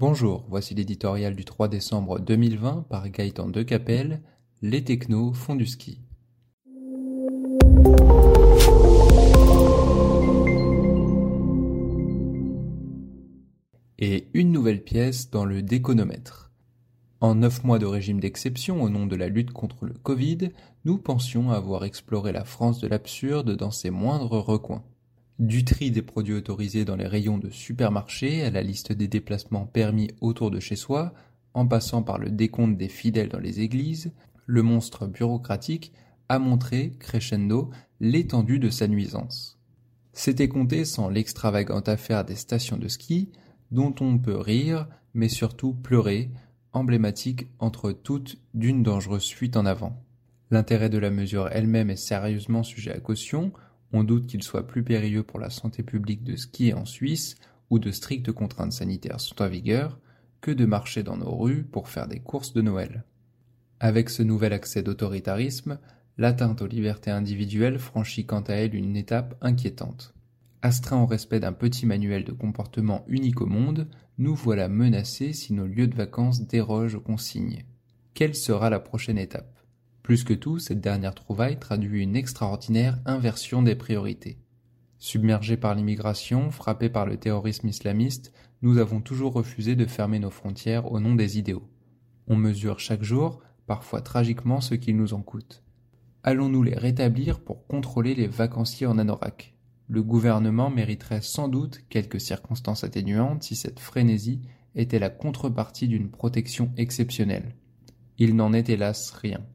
Bonjour, voici l'éditorial du 3 décembre 2020 par Gaëtan Decapelle, Les technos font du ski. Et une nouvelle pièce dans le déconomètre. En neuf mois de régime d'exception au nom de la lutte contre le Covid, nous pensions avoir exploré la France de l'absurde dans ses moindres recoins. Du tri des produits autorisés dans les rayons de supermarchés à la liste des déplacements permis autour de chez soi, en passant par le décompte des fidèles dans les églises, le monstre bureaucratique a montré, crescendo, l'étendue de sa nuisance. C'était compté sans l'extravagante affaire des stations de ski, dont on peut rire, mais surtout pleurer, emblématique entre toutes d'une dangereuse fuite en avant. L'intérêt de la mesure elle-même est sérieusement sujet à caution, on doute qu'il soit plus périlleux pour la santé publique de skier en Suisse, où de strictes contraintes sanitaires sont en vigueur, que de marcher dans nos rues pour faire des courses de Noël. Avec ce nouvel accès d'autoritarisme, l'atteinte aux libertés individuelles franchit quant à elle une étape inquiétante. Astreint au respect d'un petit manuel de comportement unique au monde, nous voilà menacés si nos lieux de vacances dérogent aux consignes. Quelle sera la prochaine étape? Plus que tout, cette dernière trouvaille traduit une extraordinaire inversion des priorités. Submergés par l'immigration, frappés par le terrorisme islamiste, nous avons toujours refusé de fermer nos frontières au nom des idéaux. On mesure chaque jour, parfois tragiquement, ce qu'il nous en coûte. Allons-nous les rétablir pour contrôler les vacanciers en anorak? Le gouvernement mériterait sans doute quelques circonstances atténuantes si cette frénésie était la contrepartie d'une protection exceptionnelle. Il n'en est hélas rien.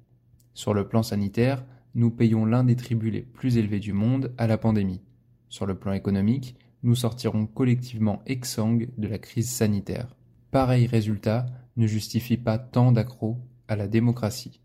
Sur le plan sanitaire, nous payons l'un des tributs les plus élevés du monde à la pandémie. Sur le plan économique, nous sortirons collectivement exsangues de la crise sanitaire. Pareil résultat ne justifie pas tant d'accrocs à la démocratie.